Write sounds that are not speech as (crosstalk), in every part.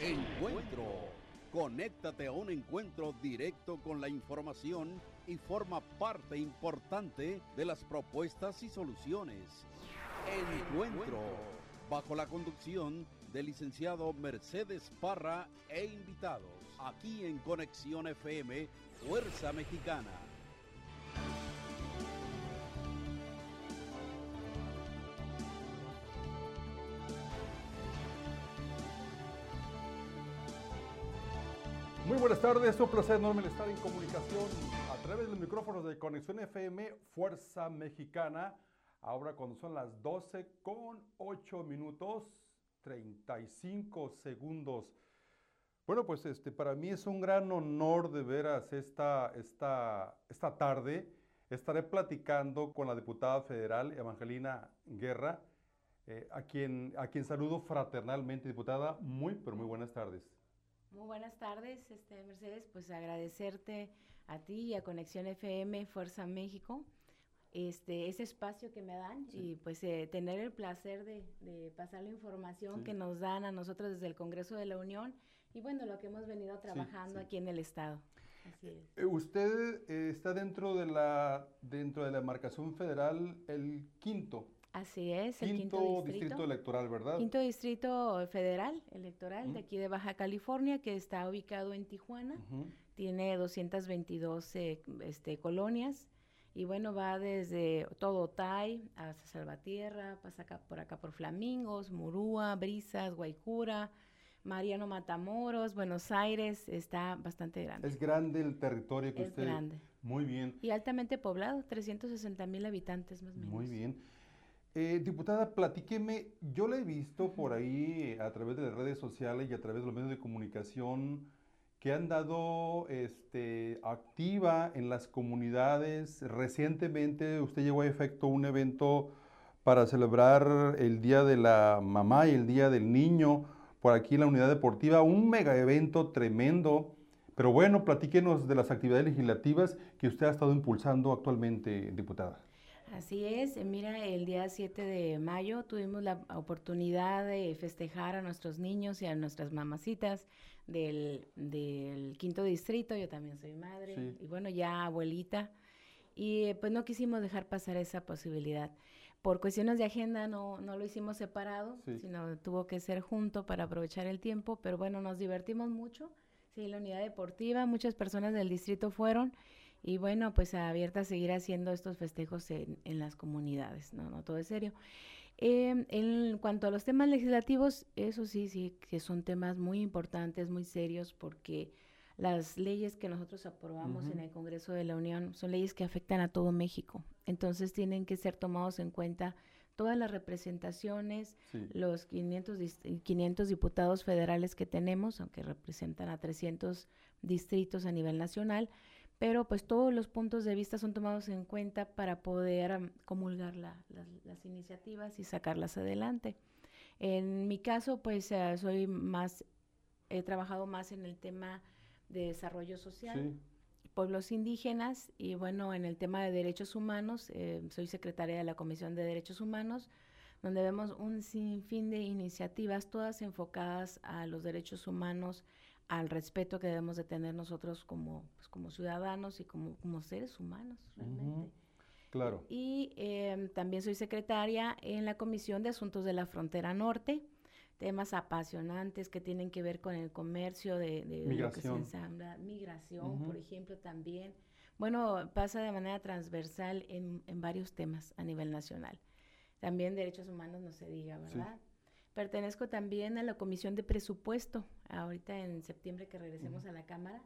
Encuentro. Conéctate a un encuentro directo con la información y forma parte importante de las propuestas y soluciones. Encuentro. Bajo la conducción del licenciado Mercedes Parra e invitados. Aquí en Conexión FM, Fuerza Mexicana. Buenas tardes, es un placer enorme estar en comunicación a través de los micrófonos de Conexión FM Fuerza Mexicana. Ahora cuando son las 12 con 8 minutos 35 segundos. Bueno, pues este, para mí es un gran honor de veras esta, esta, esta tarde. Estaré platicando con la diputada federal Evangelina Guerra, eh, a, quien, a quien saludo fraternalmente. Diputada, muy, pero muy buenas tardes. Muy buenas tardes, este, Mercedes. Pues agradecerte a ti y a Conexión FM Fuerza México este ese espacio que me dan y pues eh, tener el placer de, pasar la información que nos dan a nosotros desde el Congreso de la Unión y bueno, lo que hemos venido trabajando aquí en el Estado. Eh, usted eh, está dentro de la dentro de la marcación federal el quinto Así es, el quinto distrito, electoral, ¿verdad? Quinto distrito federal electoral de aquí de Baja California, que está ubicado en Tijuana. Tiene 222 eh, este, colonias. Y bueno, va desde todo Tai hasta Salvatierra, pasa acá, por acá por Flamingos, Murúa, Brisas, Guaycura, Mariano Matamoros, Buenos Aires, está bastante grande. Es grande el territorio que es usted... grande. Muy bien. Y altamente poblado, 360 mil habitantes más o menos. Muy bien. Eh, diputada, platíqueme, yo la he visto por ahí a través de las redes sociales y a través de los medios de comunicación que han dado este, activa en las comunidades. Recientemente usted llevó a efecto un evento para celebrar el Día de la Mamá y el Día del Niño por aquí en la unidad deportiva, un mega evento tremendo. Pero bueno, platíquenos de las actividades legislativas que usted ha estado impulsando actualmente, diputada. Así es, eh, mira, el día 7 de mayo tuvimos la oportunidad de festejar a nuestros niños y a nuestras mamacitas del, quinto distrito, yo también soy madre y bueno, ya abuelita, y eh, pues no quisimos dejar pasar esa posibilidad. Por cuestiones de agenda no, no lo hicimos separado, sino tuvo que ser junto para aprovechar el tiempo, pero bueno, nos divertimos mucho, sí, la unidad deportiva, muchas personas del distrito fueron y bueno, pues abierta a seguir haciendo estos festejos en, en las comunidades, no, no, todo es serio. Eh, en cuanto a los temas legislativos, eso sí, sí, que son temas muy importantes, muy serios, porque las leyes que nosotros aprobamos en el Congreso de la Unión son leyes que afectan a todo México. Entonces tienen que ser tomados en cuenta todas las representaciones, los 500, 500 diputados federales que tenemos, aunque representan a 300 distritos a nivel nacional, pero pues todos los puntos de vista son tomados en cuenta para poder comulgar las iniciativas y sacarlas adelante. En mi caso, pues eh, soy más, he trabajado más en el tema de desarrollo social, pueblos indígenas y bueno, en el tema de derechos humanos, eh, soy secretaria de la Comisión de Derechos Humanos, donde vemos un sinfín de iniciativas, todas enfocadas a los derechos humanos, al respeto que debemos de tener nosotros como, pues, como ciudadanos y como, como seres humanos realmente. Claro. Y em, también soy secretaria en la Comisión de Asuntos de la Frontera Norte, temas apasionantes que tienen que ver con el comercio de, lo que se ensambla, migración, por ejemplo, también. Bueno, pasa de manera transversal en, en, varios temas a nivel nacional. También derechos humanos, no se diga, ¿verdad? Pertenezco también a la Comisión de Presupuesto. Ahorita en septiembre que regresemos a la Cámara,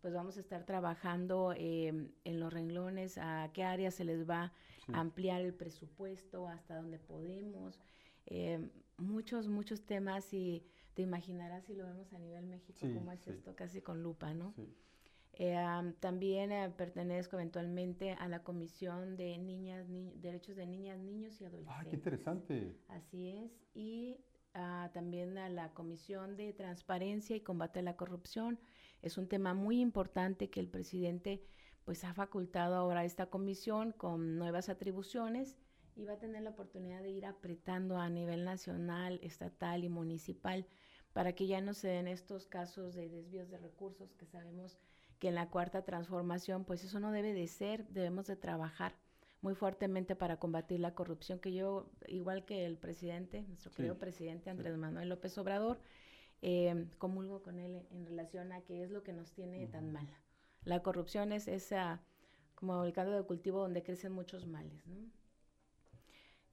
pues vamos a estar trabajando em, en los renglones, a qué áreas se les va a ampliar el presupuesto, hasta dónde podemos. Em, muchos, muchos temas y te imaginarás si lo vemos a nivel México, cómo es esto, casi con lupa, ¿no? Eh, también eh, pertenezco eventualmente a la Comisión de Niñas, Derechos de Niñas, Niños y Adolescentes. ¡Ah, qué interesante! Así es. Y también a la Comisión de Transparencia y Combate a la Corrupción. Es un tema muy importante que el presidente pues ha facultado ahora a esta comisión con nuevas atribuciones y va a tener la oportunidad de ir apretando a nivel nacional, estatal y municipal para que ya no se den estos casos de desvíos de recursos que sabemos que en la cuarta transformación, pues eso no debe de ser, debemos de trabajar muy fuertemente para combatir la corrupción, que yo, igual que el presidente, nuestro querido presidente Andrés Manuel López Obrador, eh, comulgo con él en relación a qué es lo que nos tiene tan mal. La corrupción es esa, como el caldo de cultivo donde crecen muchos males.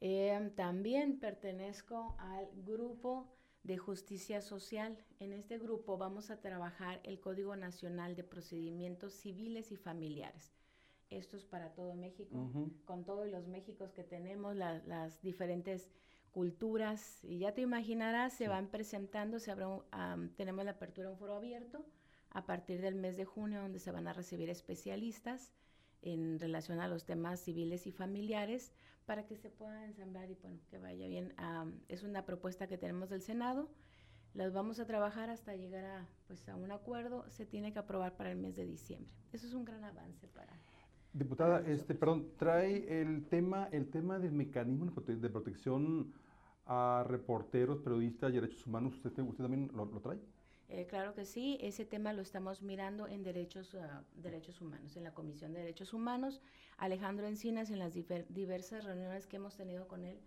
Eh, también pertenezco al grupo de justicia social. En este grupo vamos a trabajar el Código Nacional de Procedimientos Civiles y Familiares. Esto es para todo México, con todos los Méxicos que tenemos, las diferentes culturas, y ya te imaginarás, se van presentando, se tenemos la apertura de un foro abierto a partir del mes de junio, donde se van a recibir especialistas en relación a los temas civiles y familiares para que se pueda ensamblar y bueno, que vaya bien. es una propuesta que tenemos del Senado, las vamos a trabajar hasta llegar a, pues, a un acuerdo, se tiene que aprobar para el mes de diciembre. Eso es un gran avance para, Diputada, este, perdón, trae el tema, el tema del mecanismo de protección a reporteros, periodistas y derechos humanos. ¿Usted, usted también lo, trae? Eh, claro que sí, ese tema lo estamos mirando en derechos, ah, derechos humanos, en la Comisión de Derechos Humanos. Alejandro Encinas, en las diversas reuniones que hemos tenido con él,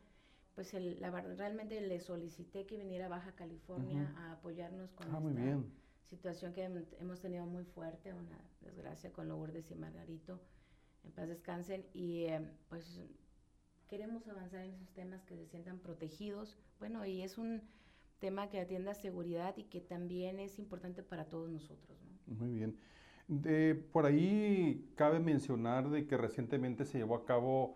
pues la, realmente le solicité que viniera a Baja California a apoyarnos con ah, esta situación que hemos tenido muy fuerte, una desgracia con Lourdes y Margarito en paz descansen, y eh, pues queremos avanzar en esos temas que se sientan protegidos. Bueno, y es un tema que atienda seguridad y que también es importante para todos nosotros. Muy bien. De, por ahí cabe mencionar de que recientemente se llevó a cabo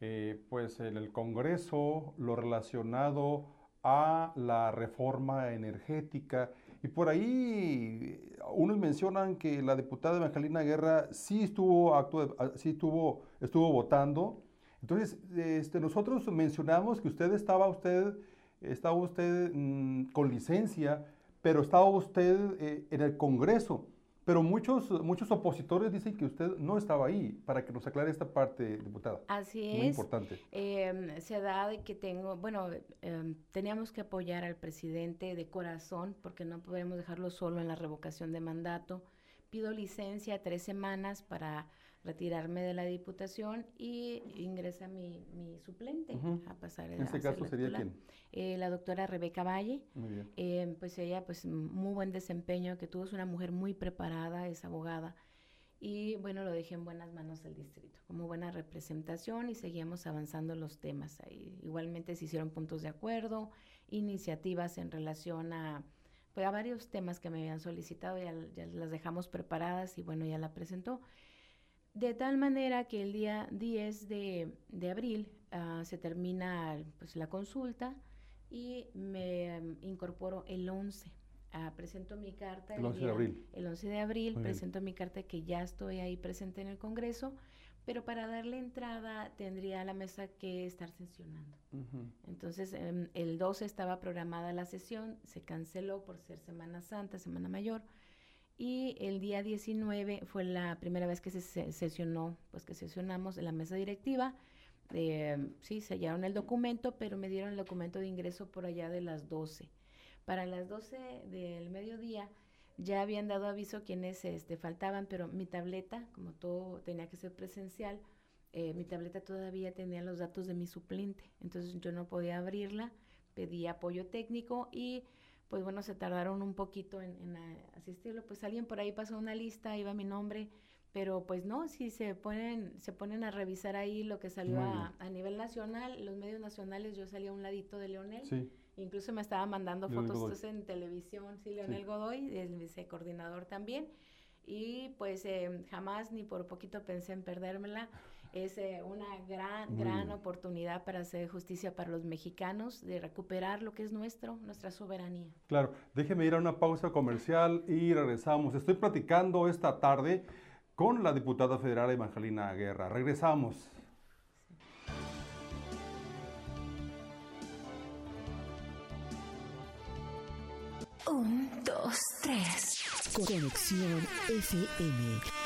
eh, pues en el Congreso lo relacionado a la reforma energética y por ahí unos mencionan que la diputada Evangelina Guerra sí estuvo, acto sí estuvo, estuvo votando. Entonces, este, nosotros mencionamos que usted estaba usted, estaba usted mm, con licencia, pero estaba usted eh, en el Congreso. Pero muchos, muchos opositores dicen que usted no estaba ahí, para que nos aclare esta parte, diputada. Así es. Muy importante. Em, se da de que tengo, bueno, em, teníamos que apoyar al presidente de corazón, porque no podemos dejarlo solo en la revocación de mandato. Pido licencia tres semanas para retirarme de la diputación y ingresa mi, mi suplente a pasar el En este caso sería quién? Eh, la doctora Rebeca Valle. Muy bien. Eh, pues ella, pues muy buen desempeño que tuvo, es una mujer muy preparada, es abogada. Y bueno, lo dejé en buenas manos del distrito, como buena representación y seguíamos avanzando los temas ahí. Igualmente se hicieron puntos de acuerdo, iniciativas en relación a, pues, a varios temas que me habían solicitado, ya, ya las dejamos preparadas y bueno, ya la presentó. De tal manera que el día 10 de, abril ah, se termina pues, la consulta y me mm, incorporo el 11. Ah, presento mi carta. El 11 de abril. El 11 de abril presento mi carta que ya estoy ahí presente en el Congreso, pero para darle entrada tendría la mesa que estar sesionando. Entonces, em, el 12 estaba programada la sesión, se canceló por ser Semana Santa, Semana Mayor y el día 19 fue la primera vez que se sesionó, pues que sesionamos en la mesa directiva. Eh, sí, sellaron el documento, pero me dieron el documento de ingreso por allá de las 12. Para las 12 del mediodía ya habían dado aviso quienes este, faltaban, pero mi tableta, como todo tenía que ser presencial, eh, mi tableta todavía tenía los datos de mi suplente, entonces yo no podía abrirla, pedí apoyo técnico y pues bueno, se tardaron un poquito en, asistirlo. Pues alguien por ahí pasó una lista, iba mi nombre, pero pues no, si se ponen, se ponen a revisar ahí lo que salió a, nivel nacional, los medios nacionales, yo salí a un ladito de Leonel. Incluso me estaba mandando fotos en televisión, sí, Leonel Godoy, el vicecoordinador también. Y pues eh, jamás ni por poquito pensé en perdérmela es eh, una gran, gran oportunidad para hacer justicia para los mexicanos, de recuperar lo que es nuestro, nuestra soberanía. Claro, déjeme ir a una pausa comercial y regresamos. Estoy platicando esta tarde con la diputada federal Evangelina Guerra. Regresamos. Un, dos, tres. Conexión FM.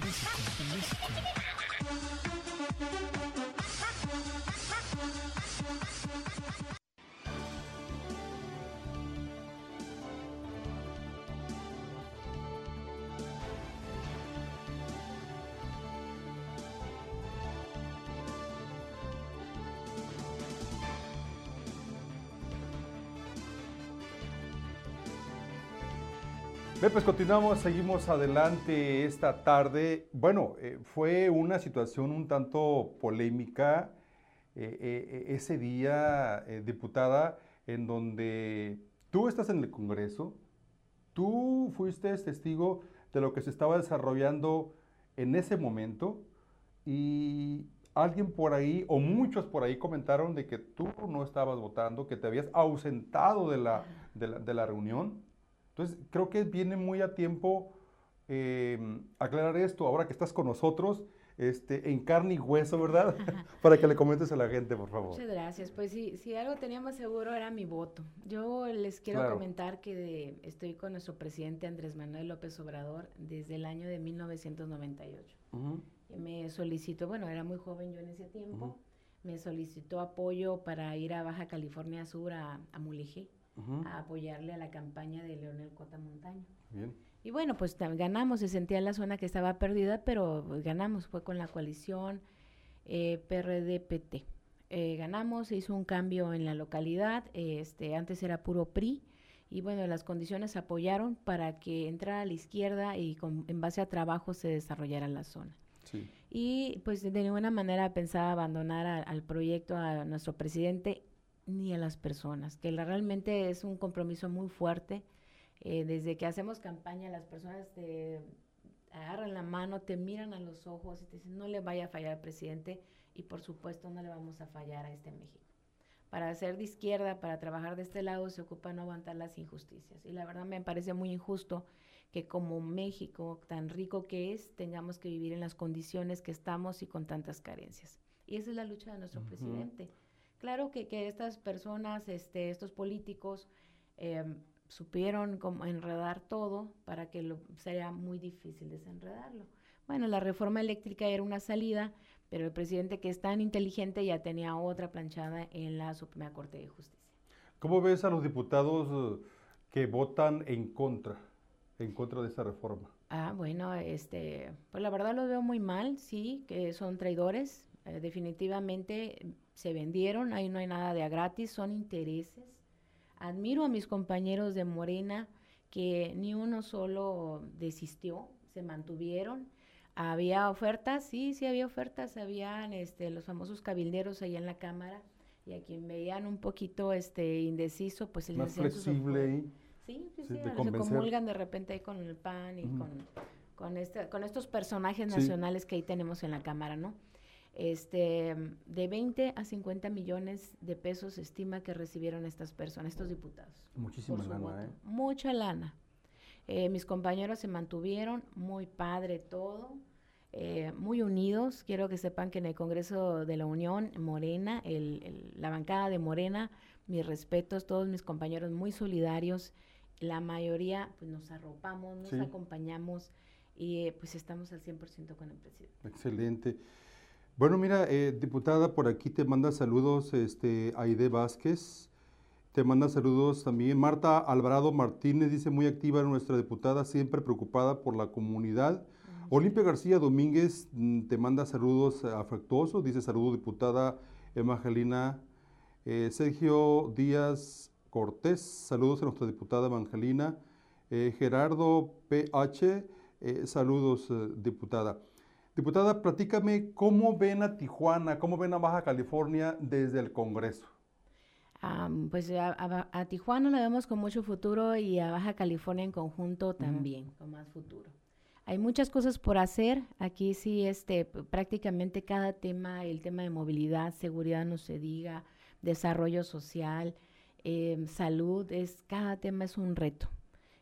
Bien, pues continuamos, seguimos adelante esta tarde. Bueno, eh, fue una situación un tanto polémica eh, eh, ese día, diputada, en donde tú estás en el Congreso, tú fuiste testigo de lo que se estaba desarrollando en ese momento y alguien por ahí, o muchos por ahí comentaron de que tú no estabas votando, que te habías ausentado de la, de la, de la reunión. Entonces, creo que viene muy a tiempo em, aclarar esto, ahora que estás con nosotros, este, en carne y hueso, ¿verdad? (laughs) Para que le comentes a la gente, por favor. Muchas gracias. Pues sí, si algo teníamos seguro era mi voto. Yo les quiero comentar que estoy con nuestro presidente Andrés Manuel López Obrador desde el año de 1998. Me solicitó, bueno, era muy joven yo en ese tiempo, me solicitó apoyo para ir a Baja California Sur, a, a Mulegé a apoyarle a la campaña de Leonel Cota Montaño. Y bueno, pues ganamos, se sentía en la zona que estaba perdida, pero pues, ganamos, fue con la coalición eh, PRD-PT. Eh, ganamos, se hizo un cambio en la localidad, este, antes era puro PRI, y bueno, las condiciones apoyaron para que entrara a la izquierda y con, en base a trabajo se desarrollara la zona. Y pues de ninguna manera pensaba abandonar al proyecto a nuestro presidente ni a las personas, que realmente es un compromiso muy fuerte. Eh, desde que hacemos campaña, las personas te agarran la mano, te miran a los ojos y te dicen, no le vaya a fallar al presidente y por supuesto no le vamos a fallar a este México. Para ser de izquierda, para trabajar de este lado, se ocupa no aguantar las injusticias. Y la verdad me parece muy injusto que como México, tan rico que es, tengamos que vivir en las condiciones que estamos y con tantas carencias. Y esa es la lucha de nuestro presidente Claro que, que estas personas, este, estos políticos, em, supieron cómo enredar todo para que lo, sea muy difícil desenredarlo. Bueno, la reforma eléctrica era una salida, pero el presidente que es tan inteligente ya tenía otra planchada en la Suprema Corte de Justicia. ¿Cómo ves a los diputados eh, que votan en contra, en contra de esta reforma? Ah, bueno, este, pues la verdad los veo muy mal, sí, que son traidores. Eh, definitivamente se vendieron, ahí no hay nada de a gratis, son intereses. Admiro a mis compañeros de Morena que ni uno solo desistió, se mantuvieron. Había ofertas, sí, sí había ofertas, habían este, los famosos cabilderos ahí en la Cámara y a quien veían un poquito este indeciso, pues les Más flexible Sí, sí, sí, se comulgan de repente ahí con el PAN y con, con, este, con estos personajes nacionales que ahí tenemos en la Cámara, ¿no? Este, de 20 a 50 millones de pesos se estima que recibieron estas personas, estos diputados. Muchísima lana, ¿eh? Mucha lana. Eh, mis compañeros se mantuvieron, muy padre todo, eh, muy unidos. Quiero que sepan que en el Congreso de la Unión, Morena, la bancada de Morena, mis respetos, todos mis compañeros muy solidarios. La mayoría pues, nos arropamos, nos acompañamos y pues estamos al 100% con el presidente. Excelente. Bueno, mira, eh, diputada, por aquí te manda saludos este, Aide Vázquez, te manda saludos también Marta Alvarado Martínez, dice muy activa nuestra diputada, siempre preocupada por la comunidad. Olimpia García Domínguez mm, te manda saludos afectuosos, dice saludo diputada Evangelina. Eh, Sergio Díaz Cortés, saludos a nuestra diputada Evangelina. Eh, Gerardo PH, saludos diputada. Diputada, platícame cómo ven a Tijuana, cómo ven a Baja California desde el Congreso. pues a, Tijuana la vemos con mucho futuro y a Baja California en conjunto también, con más futuro. Hay muchas cosas por hacer. Aquí sí, este, prácticamente cada tema, el tema de movilidad, seguridad, no se diga, desarrollo social, em, salud, es cada tema es un reto.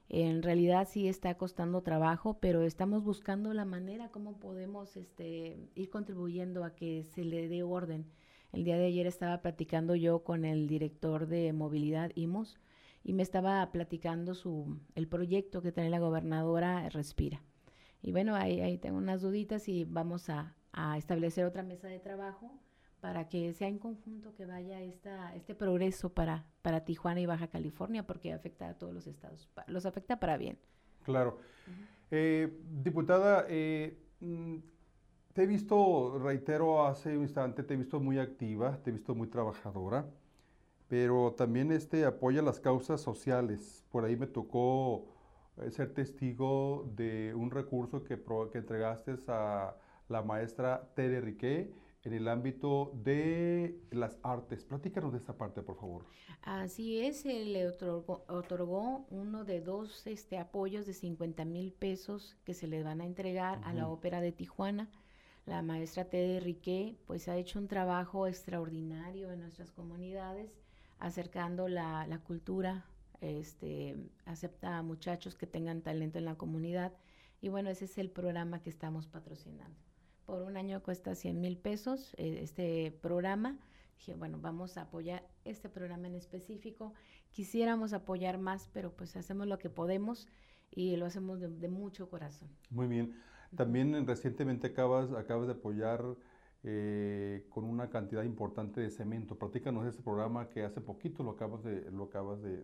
En realidad sí está costando trabajo, pero estamos buscando la manera como podemos este, ir contribuyendo a que se le dé orden. El día de ayer estaba platicando yo con el director de movilidad IMOS y me estaba platicando su, el proyecto que tiene la gobernadora Respira. Y bueno, ahí, tengo unas duditas y vamos a establecer otra mesa de trabajo para que sea en conjunto que vaya esta, este progreso para, para Tijuana y Baja California, porque afecta a todos los estados, los afecta para bien. Claro. Eh, diputada, eh, mm, te he visto, reitero hace un instante, te he visto muy activa, te he visto muy trabajadora, pero también este, apoya las causas sociales. Por ahí me tocó eh, ser testigo de un recurso que, que entregaste a la maestra Tere Riquet en el ámbito de las artes. Platícanos de esta parte, por favor. Así es, se le otorgó, uno de dos este, apoyos de 50 mil pesos que se le van a entregar a la Ópera de Tijuana. La maestra Tede Riquet pues ha hecho un trabajo extraordinario en nuestras comunidades, acercando la, la cultura, este, acepta a muchachos que tengan talento en la comunidad y bueno, ese es el programa que estamos patrocinando por un año cuesta 100 mil pesos eh, este programa. Dije, bueno, vamos a apoyar este programa en específico. Quisiéramos apoyar más, pero pues hacemos lo que podemos y lo hacemos de, de mucho corazón. Muy bien. También recientemente acabas, acabas de apoyar eh, con una cantidad importante de cemento. Platícanos de ese programa que hace poquito lo acabas de, lo acabas de,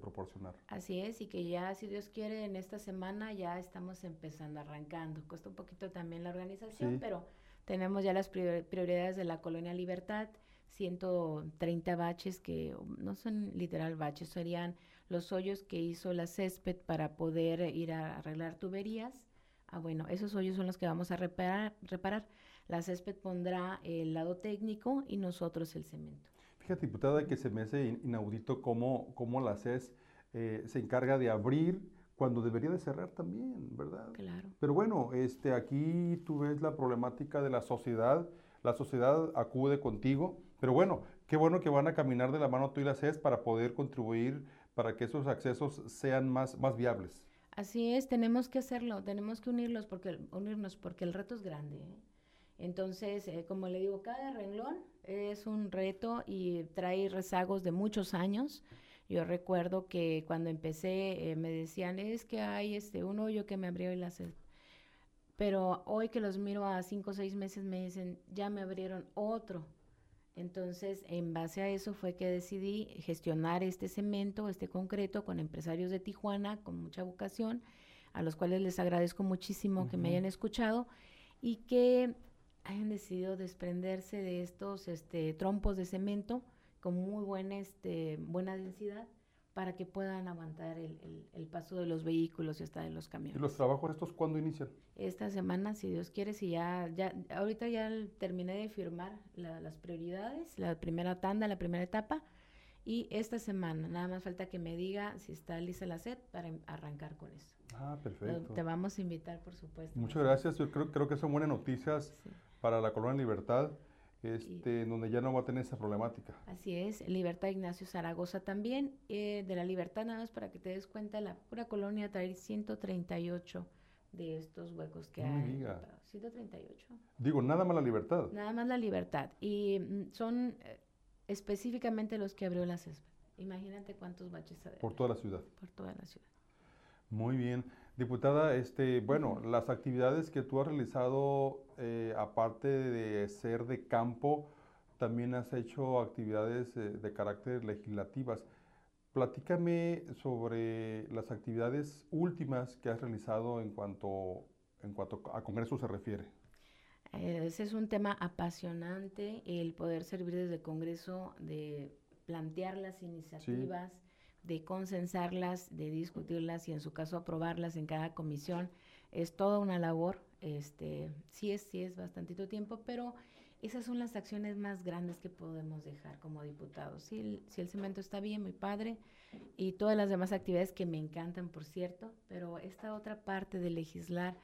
proporcionar. Así es, y que ya, si Dios quiere, en esta semana ya estamos empezando, arrancando. Cuesta un poquito también la organización, pero tenemos ya las prioridades de la Colonia Libertad, 130 baches que no son literal baches, serían los hoyos que hizo la césped para poder ir a arreglar tuberías. Ah, bueno, esos hoyos son los que vamos a reparar. reparar la césped pondrá el lado técnico y nosotros el cemento. Fíjate, diputada, que se me hace inaudito cómo, cómo la CES eh, se encarga de abrir cuando debería de cerrar también, ¿verdad? Claro. Pero bueno, este, aquí tú ves la problemática de la sociedad, la sociedad acude contigo, pero bueno, qué bueno que van a caminar de la mano tú y la CES para poder contribuir para que esos accesos sean más, más viables. Así es, tenemos que hacerlo, tenemos que unirlos porque, unirnos porque el reto es grande. ¿eh? Entonces, eh, como le digo, cada renglón es un reto y trae rezagos de muchos años. Yo recuerdo que cuando empecé eh, me decían, es que hay este, un hoyo que me abrió el sed. Pero hoy que los miro a cinco o seis meses me dicen, ya me abrieron otro. Entonces, en base a eso fue que decidí gestionar este cemento, este concreto, con empresarios de Tijuana, con mucha vocación, a los cuales les agradezco muchísimo que me hayan escuchado y que hayan decidido desprenderse de estos este, trompos de cemento con muy buena, este, buena densidad para que puedan aguantar el, el, paso de los vehículos y hasta de los camiones. ¿Y los trabajos estos cuándo inician? Esta semana, si Dios quiere, si ya, ya ahorita ya terminé de firmar las prioridades, la primera tanda, la primera etapa, y esta semana, nada más falta que me diga si está lista la SED para em, arrancar con eso. Ah, perfecto. Te vamos a invitar, por supuesto. Muchas gracias. Yo creo, creo que son buenas noticias para la Colonia Libertad, este, donde ya no va a tener esa problemática. Así es, Libertad Ignacio Zaragoza también. Eh, de la Libertad, nada más para que te des cuenta, la pura colonia trae 138 de estos huecos que no hay. Diga. 138. Digo, nada más la Libertad. Nada más la Libertad. Y mm, son eh, específicamente los que abrió la césped. Imagínate cuántos baches. Por toda la ciudad. Por toda la ciudad. Muy bien. Diputada, este, bueno, las actividades que tú has realizado, eh, aparte de ser de campo, también has hecho actividades eh, de carácter legislativas. Platícame sobre las actividades últimas que has realizado en cuanto, en cuanto a Congreso se refiere. Ese es un tema apasionante, el poder servir desde el Congreso, de plantear las iniciativas de consensarlas, de discutirlas y en su caso aprobarlas en cada comisión. Es toda una labor, este, sí es, sí es bastantito tiempo, pero esas son las acciones más grandes que podemos dejar como diputados. Si el, si el cemento está bien, muy padre, y todas las demás actividades que me encantan, por cierto, pero esta otra parte de legislar,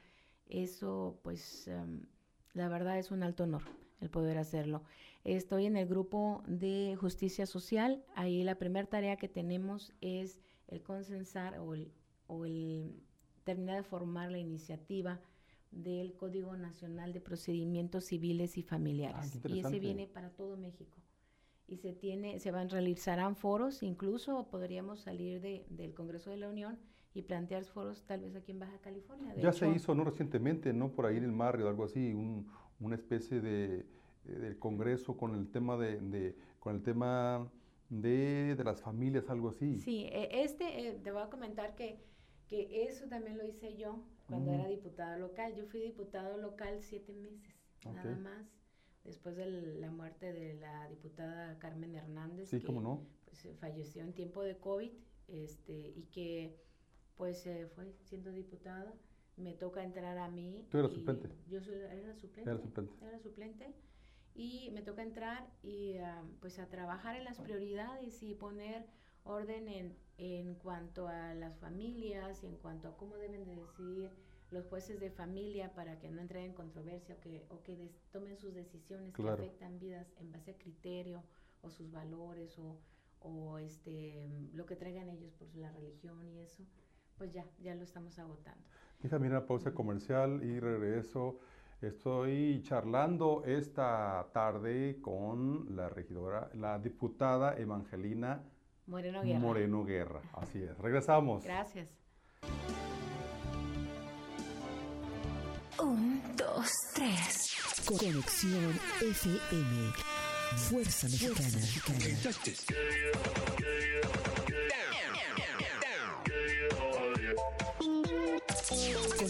eso pues em, la verdad es un alto honor el poder hacerlo. Estoy en el grupo de justicia social. Ahí la primera tarea que tenemos es el consensar o el o el terminar de formar la iniciativa del Código Nacional de Procedimientos Civiles y Familiares. Ah, y ese viene para todo México. Y se tiene, se van realizarán foros, incluso podríamos salir de, del Congreso de la Unión y plantear foros tal vez aquí en Baja California. ya se hizo, ¿no? Recientemente, ¿no? Por ahí en el Marrio, algo así, un, una especie de, del Congreso con el tema de, de con el tema de, de, las familias, algo así. Sí, e, este, eh, te voy a comentar que, que eso también lo hice yo cuando era diputada local. Yo fui diputado local siete meses, nada más, después de la muerte de la diputada Carmen Hernández. Sí, cómo no. Pues, falleció en tiempo de COVID este, y que pues eh, fue siendo diputada. Me toca entrar a mí. ¿Tú eras suplente? Yo soy, era suplente. Era suplente. Era suplente. Y me toca entrar y uh, pues a trabajar en las prioridades y poner orden en, en cuanto a las familias y en cuanto a cómo deben de decidir los jueces de familia para que no entren en controversia o que, o que des, tomen sus decisiones claro. que afectan vidas en base a criterio o sus valores o, o este lo que traigan ellos por la religión y eso, pues ya, ya lo estamos agotando. Déjame ir a pausa comercial y regreso. Estoy charlando esta tarde con la regidora, la diputada Evangelina Moreno Guerra. Moreno Guerra. Así es. Regresamos. Gracias. Un, dos, tres. Conexión FM. Fuerza Mexicana.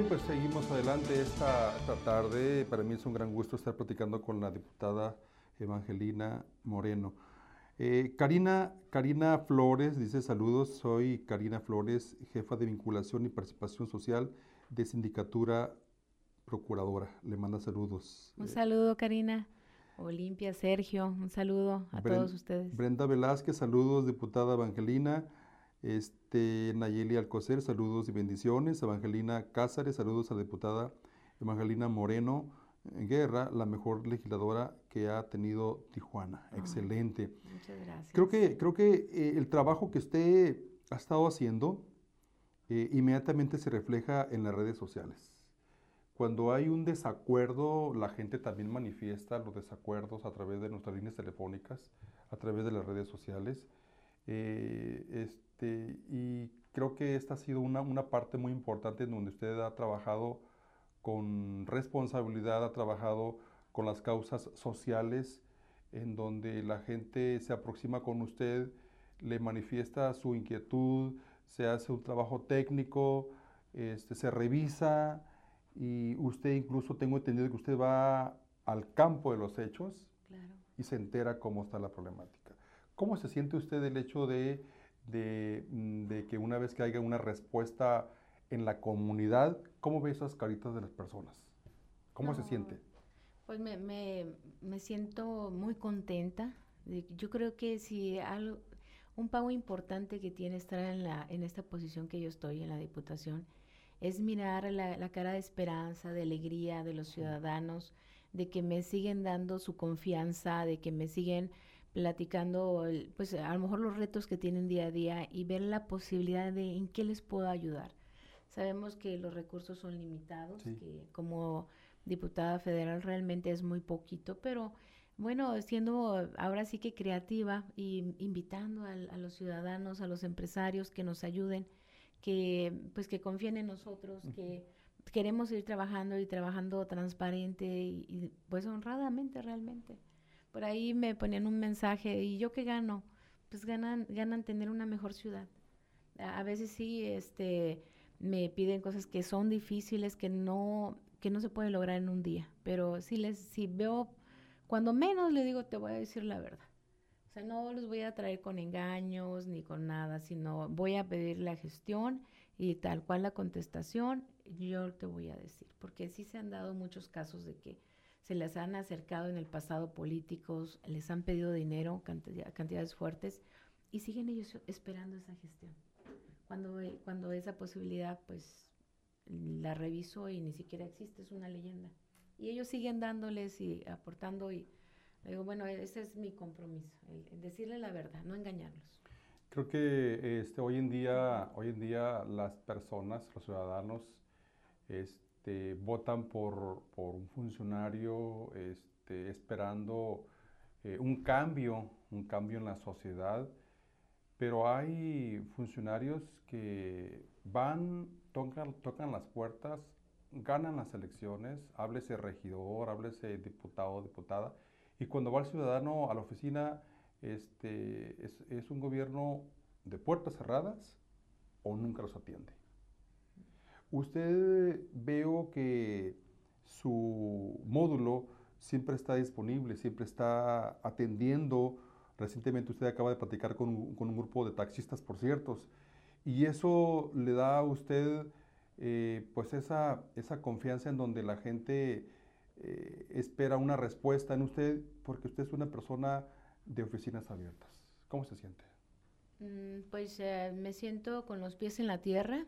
Bien, pues seguimos adelante esta, esta, tarde. Para mí es un gran gusto estar platicando con la diputada Evangelina Moreno. Eh, Karina, Karina Flores dice saludos, soy Karina Flores, jefa de vinculación y participación social de Sindicatura Procuradora. Le manda saludos. Un saludo, Karina. Olimpia, Sergio, un saludo a Bren, todos ustedes. Brenda Velázquez, saludos, diputada Evangelina. Este, Nayeli Alcocer, saludos y bendiciones. Evangelina Cázares, saludos a la diputada Evangelina Moreno Guerra, la mejor legisladora que ha tenido Tijuana. Excelente. Muchas gracias. Creo que, creo que eh, el trabajo que usted ha estado haciendo eh, inmediatamente se refleja en las redes sociales. Cuando hay un desacuerdo, la gente también manifiesta los desacuerdos a través de nuestras líneas telefónicas, a través de las redes sociales. Eh, este, y creo que esta ha sido una, una, parte muy importante en donde usted ha trabajado con responsabilidad, ha trabajado con las causas sociales, en donde la gente se aproxima con usted, le manifiesta su inquietud, se hace un trabajo técnico, este, se revisa y usted incluso tengo entendido que usted va al campo de los hechos claro. y se entera cómo está la problemática. ¿Cómo se siente usted el hecho de, de, de, que una vez que haya una respuesta en la comunidad, cómo ve esas caritas de las personas? ¿Cómo no, se siente? Pues me, me, me, siento muy contenta. Yo creo que si algo, un pago importante que tiene estar en, la, en esta posición que yo estoy, en la Diputación, es mirar la, la cara de esperanza, de alegría de los ciudadanos, de que me siguen dando su confianza, de que me siguen platicando, pues a lo mejor los retos que tienen día a día y ver la posibilidad de en qué les puedo ayudar. Sabemos que los recursos son limitados, Sí. que como diputada federal realmente es muy poquito, pero bueno, siendo ahora sí que creativa y invitando a, a los ciudadanos, a los empresarios que nos ayuden, que pues que confíen en nosotros, que queremos ir trabajando y trabajando transparente y, y, pues honradamente realmente. Por ahí me ponían un mensaje y yo qué gano, pues ganan ganan tener una mejor ciudad. A, veces sí este me piden cosas que son difíciles, que no que no se puede lograr en un día, pero si les si veo cuando menos le digo te voy a decir la verdad. O sea, no los voy a traer con engaños ni con nada, sino voy a pedir la gestión y tal cual la contestación, yo te voy a decir, porque sí se han dado muchos casos de que se les han acercado en el pasado políticos, les han pedido dinero, cantidades fuertes, y siguen ellos esperando esa gestión. Cuando, eh, cuando esa posibilidad, pues, la reviso y ni siquiera existe, es una leyenda. Y ellos siguen dándoles y aportando y digo, bueno, ese es mi compromiso, el, decirle la verdad, no engañarlos. Creo que este, hoy, en día, hoy en día las personas, los ciudadanos, este, votan por, por un funcionario este, esperando eh, un cambio, un cambio en la sociedad, pero hay funcionarios que van, tocan, tocan las puertas, ganan las elecciones, háblese regidor, háblese diputado diputada, y cuando va el ciudadano a la oficina, este, es, un gobierno de puertas cerradas o nunca los atiende. Usted veo que su módulo siempre está disponible, siempre está atendiendo. Recientemente usted acaba de platicar con, un grupo de taxistas, por cierto, y eso le da a usted eh, pues esa, esa confianza en donde la gente eh, espera una respuesta en usted porque usted es una persona de oficinas abiertas. ¿Cómo se siente? Mm, pues eh, me siento con los pies en la tierra.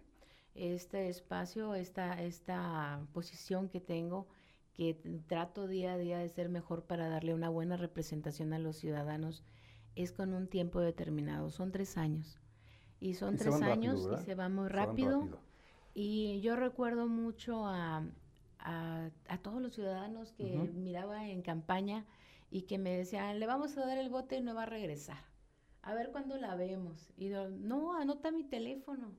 Este espacio, esta, esta posición que tengo, que trato día a día de ser mejor para darle una buena representación a los ciudadanos, es con un tiempo determinado. Son tres años. Y son tres años y se va muy rápido. Y yo recuerdo mucho a, a, todos los ciudadanos que miraba en campaña y que me decían, le vamos a dar el bote y no va a regresar. A ver cuándo la vemos. Y yo, no, anota mi teléfono.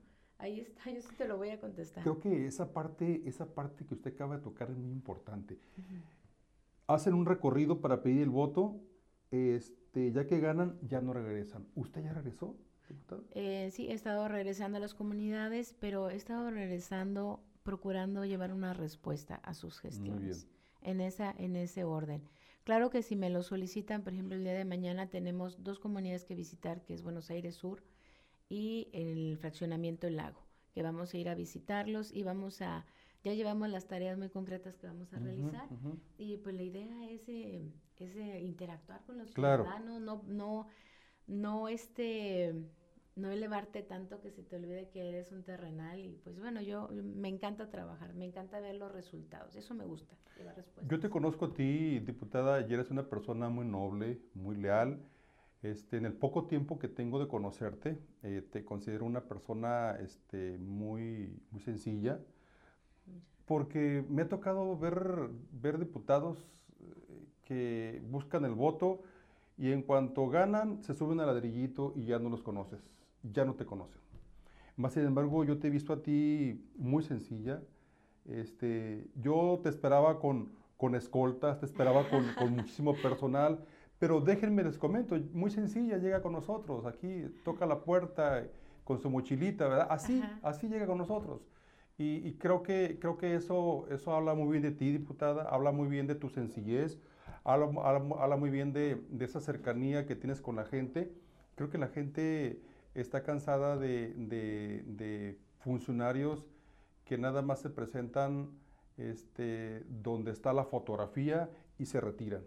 Ahí está, (laughs) yo sí te lo voy a contestar. Creo que esa parte, esa parte que usted acaba de tocar es muy importante. Hacen un recorrido para pedir el voto, este, ya que ganan, ya no regresan. ¿Usted ya regresó, eh, sí, he estado regresando a las comunidades, pero he estado regresando procurando llevar una respuesta a sus gestiones en esa en ese orden. Claro que si me lo solicitan, por ejemplo, el día de mañana tenemos dos comunidades que visitar, que es Buenos Aires Sur y el fraccionamiento El Lago, que vamos a ir a visitarlos y vamos a ya llevamos las tareas muy concretas que vamos a realizar y pues la idea es, eh, es eh, interactuar con los ciudadanos, no no no este no elevarte tanto que se te olvide que eres un terrenal y pues bueno, yo me encanta trabajar, me encanta ver los resultados, eso me gusta. Yo te conozco a ti, diputada, y eres una persona muy noble, muy leal. Este, en el poco tiempo que tengo de conocerte, eh, te considero una persona este, muy, muy sencilla, porque me ha tocado ver, ver diputados eh, que buscan el voto y en cuanto ganan se suben al ladrillito y ya no los conoces ya no te conocen. Más sin embargo, yo te he visto a ti muy sencilla. Este, yo te esperaba con, con escoltas, te esperaba con, con (laughs) muchísimo personal, pero déjenme les comento, muy sencilla, llega con nosotros, aquí toca la puerta con su mochilita, ¿verdad? Así, así llega con nosotros. Y, y, creo que, creo que eso, eso habla muy bien de ti, diputada, habla muy bien de tu sencillez, habla, habla, muy bien de, de, esa cercanía que tienes con la gente. Creo que la gente está cansada de, funcionarios que nada más se presentan este, donde está la fotografía y se retiran,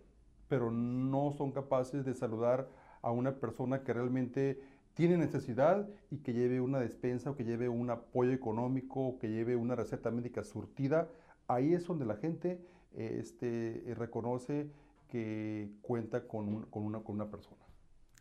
pero no son capaces de saludar a una persona que realmente tiene necesidad y que lleve una despensa o que lleve un apoyo económico o que lleve una receta médica surtida. Ahí es donde la gente este, reconoce que cuenta con, con, una, con una persona.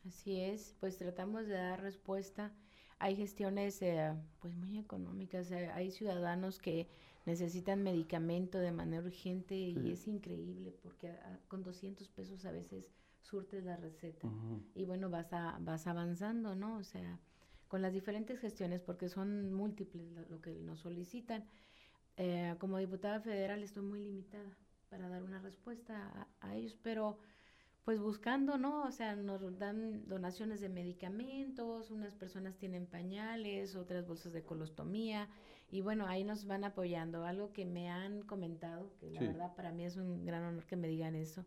Así es, pues tratamos de dar respuesta. Hay gestiones eh, pues muy económicas, eh, hay ciudadanos que necesitan medicamento de manera urgente y es increíble porque con 200 pesos a veces surtes la receta y bueno, vas, a, vas avanzando, ¿no? O sea, con las diferentes gestiones porque son múltiples lo, que nos solicitan. Eh, como diputada federal estoy muy limitada para dar una respuesta a, a ellos, pero pues buscando, ¿no? O sea, nos dan donaciones de medicamentos, unas personas tienen pañales, otras bolsas de colostomía, y bueno, ahí nos van apoyando. Algo que me han comentado, que la verdad para mí es un gran honor que me digan eso,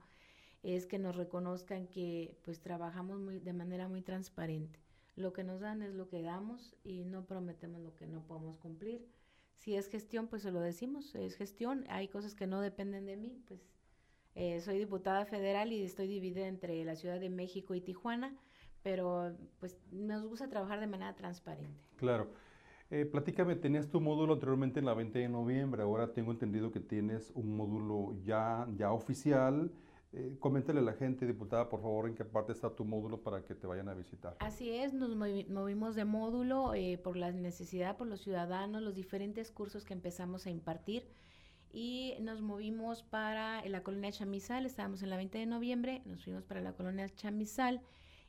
es que nos reconozcan que pues trabajamos muy, de manera muy transparente. Lo que nos dan es lo que damos y no prometemos lo que no podemos cumplir. Si es gestión, pues se lo decimos, es gestión. Hay cosas que no dependen de mí, pues eh, soy diputada federal y estoy dividida entre la Ciudad de México y Tijuana, pero pues nos gusta trabajar de manera transparente. Claro. Eh, platícame, tenías tu módulo anteriormente en la 20 de noviembre, ahora tengo entendido que tienes un módulo ya, ya oficial. Eh, coméntale a la gente, diputada, por favor, en qué parte está tu módulo para que te vayan a visitar. Así es, nos movimos de módulo eh, por la necesidad, por los ciudadanos, los diferentes cursos que empezamos a impartir y nos movimos para la colonia Chamizal, estábamos en la 20 de noviembre, nos fuimos para la colonia Chamizal.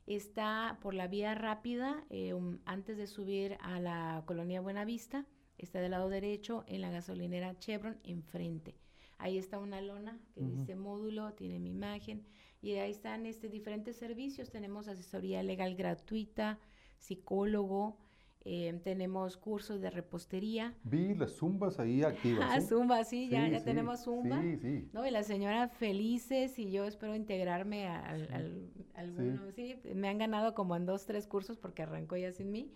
Está por la vía rápida, eh, antes de subir a la colonia Buenavista, está del lado derecho en la gasolinera Chevron, enfrente. Ahí está una lona que dice módulo, tiene mi imagen, y ahí están este, diferentes servicios. Tenemos asesoría legal gratuita, psicólogo, eh, tenemos cursos de repostería. Vi las zumbas ahí activas. Ah, zumba, sí, ya, ya tenemos zumba. Sí, sí. ¿no? Y la señora felices y yo espero integrarme al, al, alguno. Sí. me han ganado como en dos, tres cursos porque arrancó ya sin mí.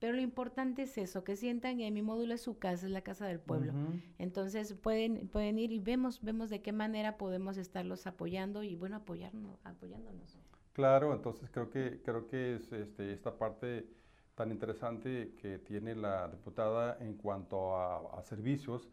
Pero lo importante es eso, que sientan que mi módulo es su casa, es la casa del pueblo. Entonces pueden, pueden ir y vemos, vemos de qué manera podemos estarlos apoyando y bueno, apoyarnos, apoyándonos. Claro, entonces creo que, creo que es este, esta parte tan interesante que tiene la diputada en cuanto a, servicios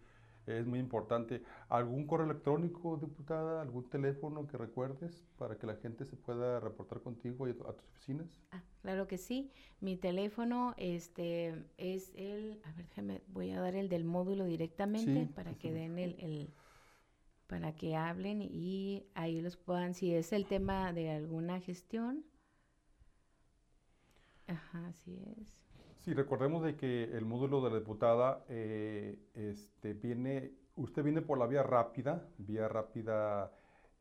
es muy importante. ¿Algún correo electrónico, diputada? ¿Algún teléfono que recuerdes para que la gente se pueda reportar contigo y a tus oficinas? Ah, claro que sí. Mi teléfono este, es el, a ver, déjame, voy a dar el del módulo directamente para que den el, el, para que hablen y ahí los puedan, si es el tema de alguna gestión, Ajá, así es. Sí, recordemos de que el módulo de la diputada eh, este, viene, usted viene por la vía rápida, vía rápida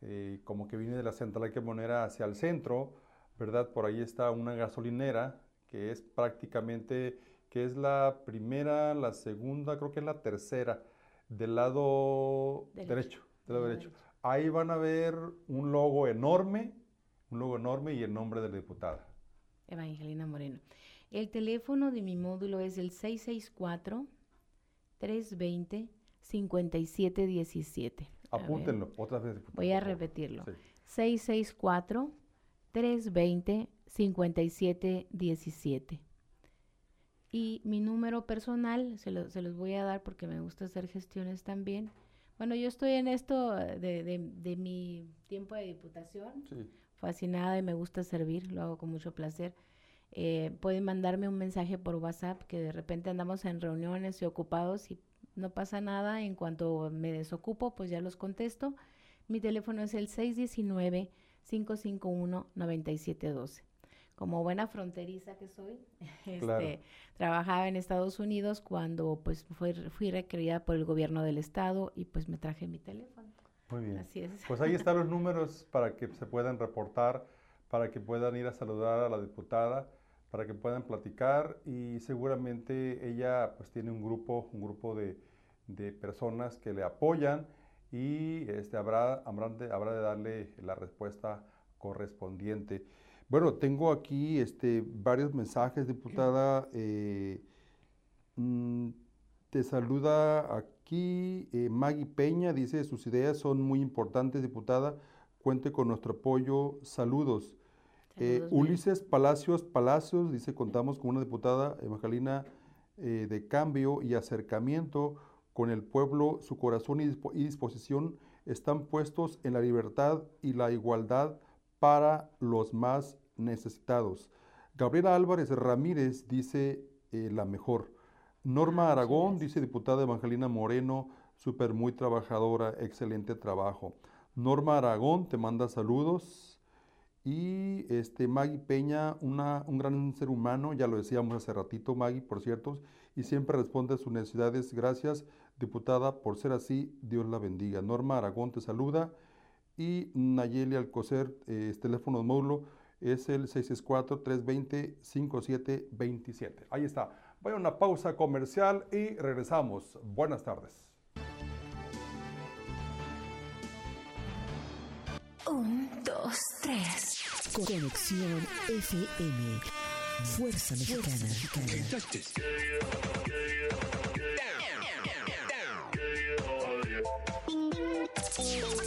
eh, como que viene de la central que monera hacia el centro, ¿verdad? Por ahí está una gasolinera que es prácticamente, que es la primera, la segunda, creo que es la tercera, del lado derecho, del lado derecho. Ahí van a ver un logo enorme, un logo enorme y el nombre de la diputada. Evangelina Moreno. El teléfono de mi módulo es el 664-320-5717. Apúntenlo otra vez. Voy a repetirlo. 664-320-5717. Y mi número personal, se, los voy a dar porque me gusta hacer gestiones también. Bueno, yo estoy en esto de, de mi tiempo de diputación. Sí fascinada y me gusta servir, lo hago con mucho placer. Eh, pueden mandarme un mensaje por WhatsApp que de repente andamos en reuniones y ocupados y no pasa nada. En cuanto me desocupo, pues ya los contesto. Mi teléfono es el 619-551-9712. Como buena fronteriza que soy, (laughs) este, trabajaba en Estados Unidos cuando pues fui, fui requerida por el gobierno del estado y pues me traje mi teléfono. Muy bien. Así es. Pues ahí están los (laughs) números para que se puedan reportar, para que puedan ir a saludar a la diputada, para que puedan platicar y seguramente ella pues tiene un grupo, un grupo de, de personas que le apoyan y este, habrá, habrá, de, habrá de darle la respuesta correspondiente. Bueno, tengo aquí este, varios mensajes, diputada. Eh, mm, te saluda aquí eh, Maggie Peña, dice, sus ideas son muy importantes, diputada. Cuente con nuestro apoyo. Saludos. Eh, Ulises Palacios Palacios dice, contamos con una diputada evangelina eh, de cambio y acercamiento con el pueblo. Su corazón y disposición están puestos en la libertad y la igualdad para los más necesitados. Gabriela Álvarez Ramírez dice la mejor. Norma ah, Aragón, dice diputada Evangelina Moreno, súper muy trabajadora, excelente trabajo. Norma Aragón te manda saludos. Y este Maggie Peña, una, un gran ser humano, ya lo decíamos hace ratito, Maggie, por cierto, y siempre responde a sus necesidades. Gracias, diputada, por ser así. Dios la bendiga. Norma Aragón te saluda. Y Nayeli Alcocer, eh, teléfono de módulo, es el 664-320-5727. Ahí está. Voy a una pausa comercial y regresamos. Buenas tardes. Un, dos, tres. Conexión FM. Fuerza Mexicana.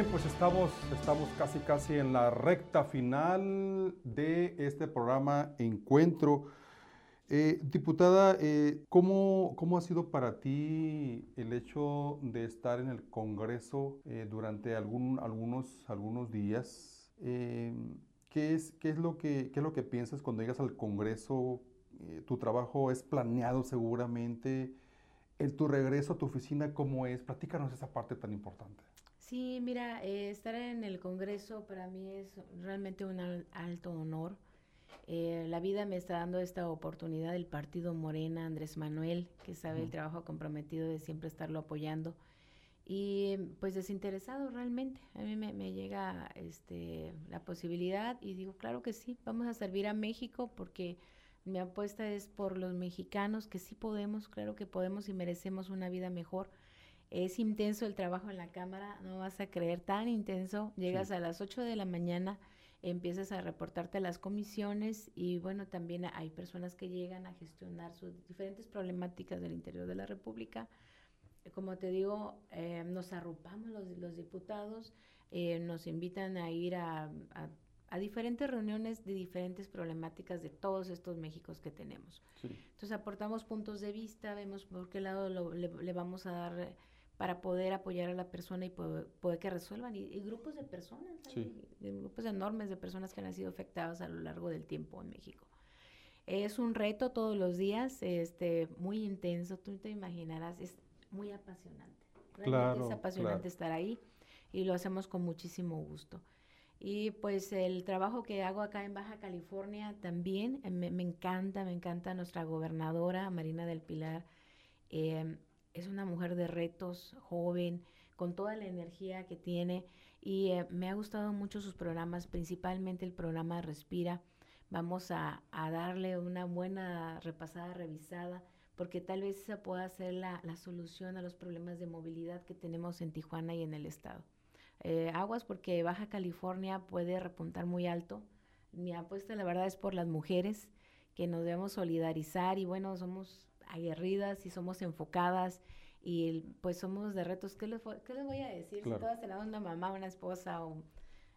Bien, pues estamos, estamos casi casi en la recta final de este programa Encuentro. Eh, diputada, eh, ¿cómo, ¿cómo, ha sido para ti el hecho de estar en el Congreso eh, durante algún, algunos, algunos días? Eh, ¿qué, es, qué, es lo que, ¿Qué es lo que piensas cuando llegas al Congreso? Eh, tu trabajo es planeado seguramente. En tu regreso a tu oficina, ¿cómo es? Platícanos esa parte tan importante. Sí, mira, eh, estar en el Congreso para mí es realmente un al- alto honor. Eh, la vida me está dando esta oportunidad del Partido Morena, Andrés Manuel, que sabe el trabajo comprometido de siempre estarlo apoyando. Y pues desinteresado realmente. A mí me, me llega este, la posibilidad y digo, claro que sí, vamos a servir a México porque mi apuesta es por los mexicanos, que sí podemos, claro que podemos y merecemos una vida mejor. Es intenso el trabajo en la Cámara, no vas a creer, tan intenso. Llegas Sí. a las 8 de la mañana, empiezas a reportarte a las comisiones y bueno, también hay personas que llegan a gestionar sus diferentes problemáticas del interior de la República. Como te digo, eh, nos arropamos los, los diputados, eh, nos invitan a ir a, a- a diferentes reuniones de diferentes problemáticas de todos estos Méxicos que tenemos. Sí. Entonces aportamos puntos de vista, vemos por qué lado lo- le, le vamos a dar para poder apoyar a la persona y poder, poder que resuelvan. Y, y grupos de personas, Sí. hay grupos enormes de personas que han sido afectadas a lo largo del tiempo en México. Es un reto todos los días, este, muy intenso, tú te imaginarás, es muy apasionante. Realmente Claro, es apasionante claro. estar ahí y lo hacemos con muchísimo gusto. Y pues el trabajo que hago acá en Baja California también eh, me, me encanta, me encanta nuestra gobernadora Marina del Pilar. Eh, es una mujer de retos, joven, con toda la energía que tiene y eh, me ha gustado mucho sus programas, principalmente el programa Respira. Vamos a, darle una buena repasada, revisada, porque tal vez esa pueda ser la, la solución a los problemas de movilidad que tenemos en Tijuana y en el estado. Eh, aguas porque Baja California puede repuntar muy alto. Mi apuesta, la verdad, es por las mujeres, que nos debemos solidarizar y bueno, somos aguerridas y somos enfocadas y pues somos de retos. ¿Qué les, qué les voy a decir? Claro. Si todas tenemos una mamá, una esposa o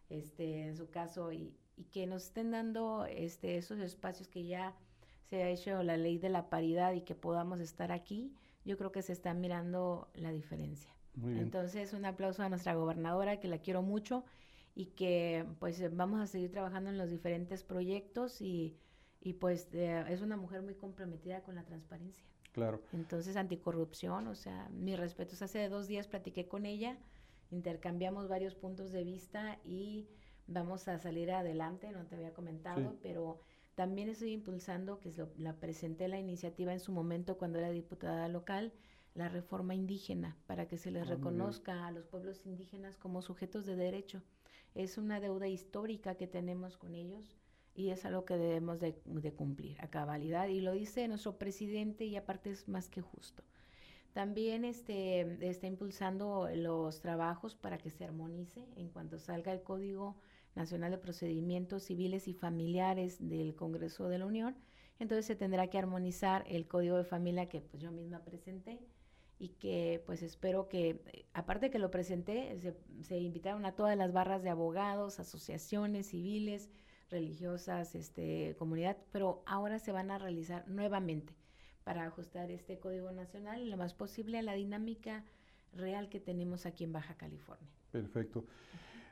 este, en su caso y, y que nos estén dando este, esos espacios que ya se ha hecho la ley de la paridad y que podamos estar aquí, yo creo que se está mirando la diferencia. Muy bien. Entonces, un aplauso a nuestra gobernadora, que la quiero mucho y que pues vamos a seguir trabajando en los diferentes proyectos y, y pues es una mujer muy comprometida con la transparencia. Claro. Entonces, anticorrupción, o sea, mis respetos. Hace dos días platiqué con ella, intercambiamos varios puntos de vista y vamos a salir adelante, no te había comentado, Sí. pero también estoy impulsando, que lo- la presenté la iniciativa en su momento cuando era diputada local, la reforma indígena, para que se les Ah, reconozca a los pueblos indígenas como sujetos de derecho. Es una deuda histórica que tenemos con ellos y es algo que debemos de, cumplir a cabalidad y lo dice nuestro presidente y aparte es más que justo. También este, está impulsando los trabajos para que se armonice en cuanto salga el Código Nacional de Procedimientos Civiles y Familiares del Congreso de la Unión. Entonces se tendrá que armonizar el Código de Familia que pues yo misma presenté y que pues espero que, aparte que lo presenté, se, se invitaron a todas las barras de abogados, asociaciones civiles, religiosas, este, comunidad, pero ahora se van a realizar nuevamente para ajustar este Código Nacional lo más posible a la dinámica real que tenemos aquí en Baja California. Perfecto.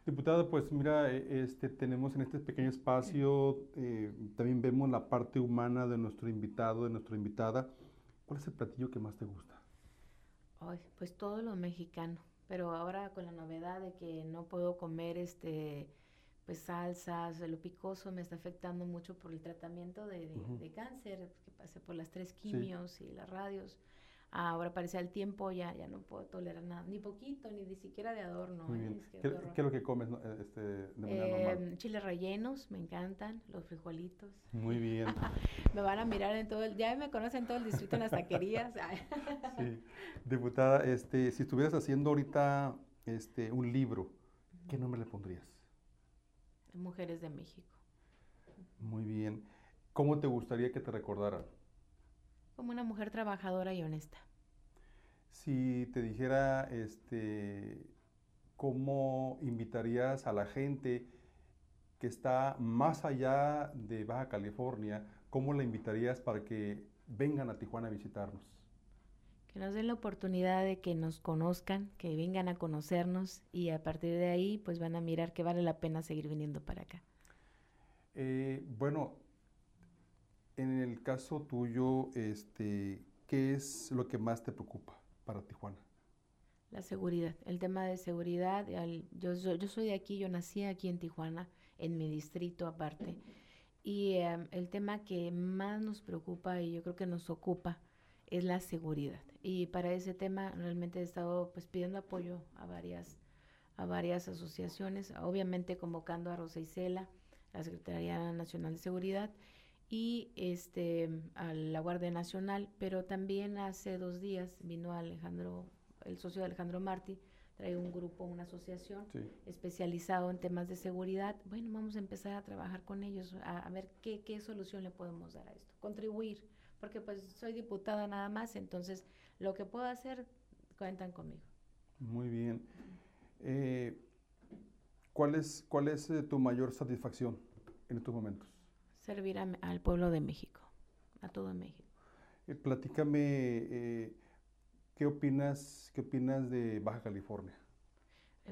Diputada, pues mira, eh, este, tenemos en este pequeño espacio, eh, también vemos la parte humana de nuestro invitado, de nuestra invitada. ¿Cuál es el platillo que más te gusta? Ay, pues todo lo mexicano, pero ahora con la novedad de que no puedo comer este pues salsas, lo picoso me está afectando mucho por el tratamiento de, de, cáncer, que pasé por las tres quimios y las radios. Ahora parece al tiempo ya, ya no puedo tolerar nada, ni poquito, ni, ni siquiera de adorno. ¿eh? ¿Qué, es lo que comes eh, este, de manera eh, Chiles rellenos, me encantan, los frijolitos. Muy bien. (laughs) me van a mirar en todo el, ya me conocen todo el distrito en las taquerías. (laughs) sí. Diputada, este, si estuvieras haciendo ahorita este, un libro, ¿qué nombre le pondrías? Mujeres de México. Muy bien. ¿Cómo te gustaría que te recordaran? Como una mujer trabajadora y honesta. Si te dijera, este, ¿cómo invitarías a la gente que está más allá de Baja California? ¿Cómo la invitarías para que vengan a Tijuana a visitarnos? Que nos den la oportunidad de que nos conozcan, que vengan a conocernos y a partir de ahí pues van a mirar que vale la pena seguir viniendo para acá. Eh, bueno, en el caso tuyo, este, ¿qué es lo que más te preocupa para Tijuana? La seguridad, el tema de seguridad. yo, yo, soy de aquí, yo nací aquí en Tijuana, en mi distrito aparte. Y em, el tema que más nos preocupa y yo creo que nos ocupa es la seguridad. Y para ese tema realmente he estado pues pidiendo apoyo a varias, a varias asociaciones, obviamente convocando a Rosa Isela, la Secretaría Nacional de Seguridad, y este, a la Guardia Nacional, pero también hace dos días vino Alejandro, el socio de Alejandro Martí, trae un grupo, una asociación especializado en temas de seguridad. Bueno, vamos a empezar a trabajar con ellos, a, ver qué, qué, solución le podemos dar a esto, contribuir, porque pues soy diputada nada más, entonces lo que puedo hacer, cuentan conmigo. Muy bien. Eh, ¿Cuál es, cuál es eh, tu mayor satisfacción en estos momentos? servir al pueblo de México, a todo México. Eh, platícame, eh, ¿qué opinas, qué opinas de Baja California?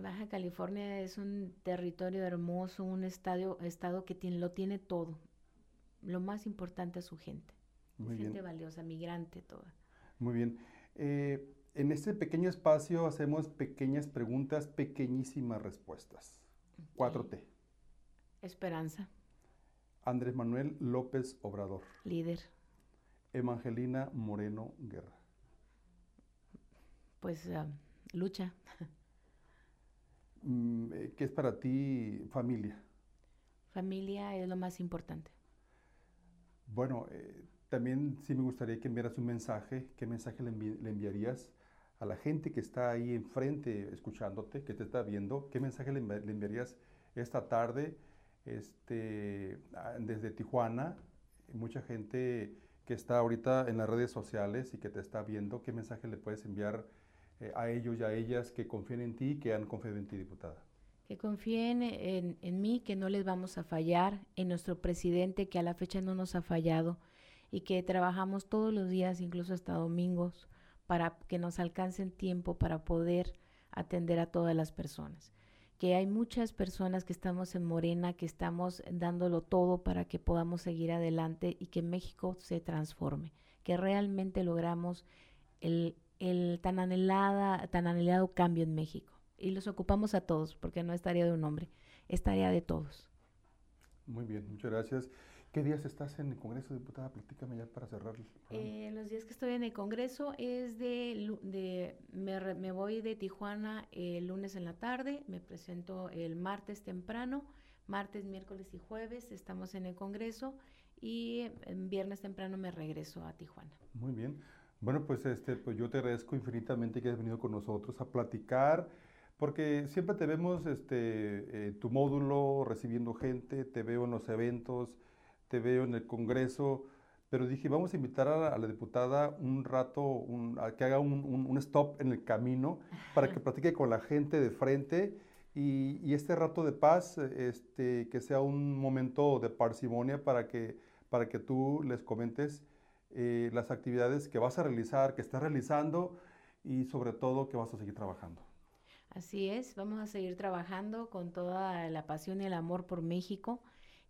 Baja California es un territorio hermoso, un estadio, estado que tiene, lo tiene todo. Lo más importante es su gente. Muy gente valiosa, migrante toda. Muy bien. Eh, en este pequeño espacio hacemos pequeñas preguntas, pequeñísimas respuestas. 4T. Esperanza. Andrés Manuel López Obrador. Líder. Evangelina Moreno Guerra. Pues ah, lucha. Mm, eh, ¿Qué es para ti familia? Familia es lo más importante. Bueno, eh, también sí me gustaría que enviaras un mensaje. ¿Qué mensaje le, enviarías a la gente que está ahí enfrente escuchándote, que te está viendo? ¿Qué mensaje le enviarías esta tarde? este, desde Tijuana, mucha gente que está ahorita en las redes sociales y que te está viendo, ¿qué mensaje le puedes enviar eh, a ellos y a ellas que confíen en ti y que han confiado en ti, diputada? Que confíen en, en mí, que no les vamos a fallar, en nuestro presidente que a la fecha no nos ha fallado y que trabajamos todos los días, incluso hasta domingos, para que nos alcancen tiempo para poder atender a todas las personas que hay muchas personas que estamos en Morena, que estamos dándolo todo para que podamos seguir adelante y que México se transforme, que realmente logramos el, tan, anhelada, tan anhelado cambio en México. Y los ocupamos a todos, porque no es tarea de un hombre, es tarea de todos. Muy bien, muchas gracias. ¿Qué días estás en el Congreso, diputada? Platícame ya para cerrar. Eh, los días que estoy en el Congreso es de, de me, me, voy de Tijuana el lunes en la tarde, me presento el martes temprano, martes, miércoles y jueves estamos en el Congreso y en viernes temprano me regreso a Tijuana. Muy bien. Bueno, pues, este, pues yo te agradezco infinitamente que hayas venido con nosotros a platicar porque siempre te vemos este, eh, tu módulo recibiendo gente, te veo en los eventos, te veo en el Congreso, pero dije, vamos a invitar a la, diputada un rato, a que haga un, stop en el camino para que platique con la gente de frente y, este rato de paz, este, que sea un momento de parsimonia para que, para que tú les comentes eh, las actividades que vas a realizar, que estás realizando y sobre todo que vas a seguir trabajando. Así es, vamos a seguir trabajando con toda la pasión y el amor por México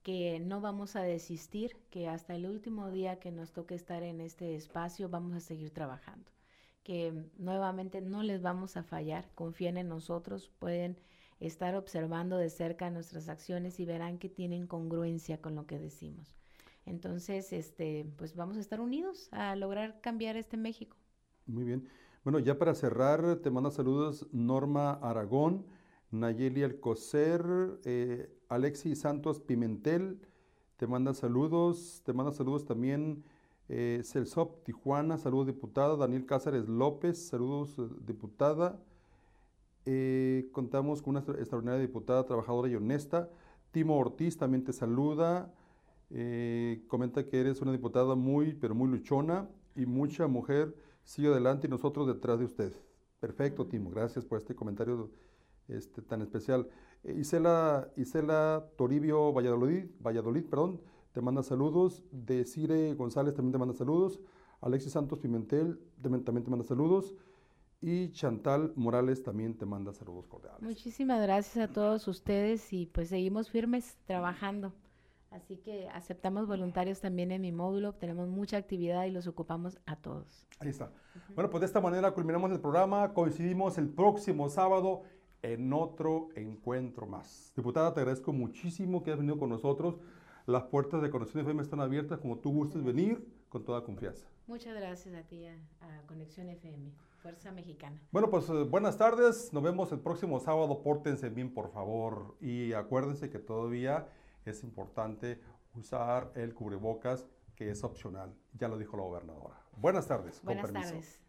que no vamos a desistir, que hasta el último día que nos toque estar en este espacio vamos a seguir trabajando, que nuevamente no les vamos a fallar, confíen en nosotros, pueden estar observando de cerca nuestras acciones y verán que tienen congruencia con lo que decimos. Entonces, este, pues vamos a estar unidos a lograr cambiar este México. Muy bien. Bueno, ya para cerrar, te manda saludos Norma Aragón, Nayeli Alcocer, eh, Alexis Santos Pimentel, te manda saludos, te manda saludos también eh, Celsop Tijuana, saludos diputada, Daniel Cáceres López, saludos diputada. Eh, contamos con una extraordinaria diputada, trabajadora y honesta. Timo Ortiz también te saluda. Eh, comenta que eres una diputada muy, pero muy luchona y mucha mujer sigue adelante y nosotros detrás de usted. Perfecto, Timo. Gracias por este comentario este, tan especial. Eh, Isela, Isela Toribio Valladolid, Valladolid, perdón, te manda saludos. Desire González también te manda saludos. Alexis Santos Pimentel también, también te manda saludos. Y Chantal Morales también te manda saludos cordiales. Muchísimas gracias a todos ustedes y pues seguimos firmes trabajando. Así que aceptamos voluntarios también en mi módulo, tenemos mucha actividad y los ocupamos a todos. Ahí está. Bueno, pues de esta manera culminamos el programa, coincidimos el próximo sábado en otro encuentro más. Diputada, te agradezco muchísimo que hayas venido con nosotros. Las puertas de Conexión FM están abiertas como tú gustes venir con toda confianza. Muchas gracias a ti, a, a Conexión FM, Fuerza Mexicana. Bueno, pues eh, buenas tardes. Nos vemos el próximo sábado. Pórtense bien, por favor. Y acuérdense que todavía es importante usar el cubrebocas, que es opcional. Ya lo dijo la gobernadora. Buenas tardes. Buenas con permiso. tardes.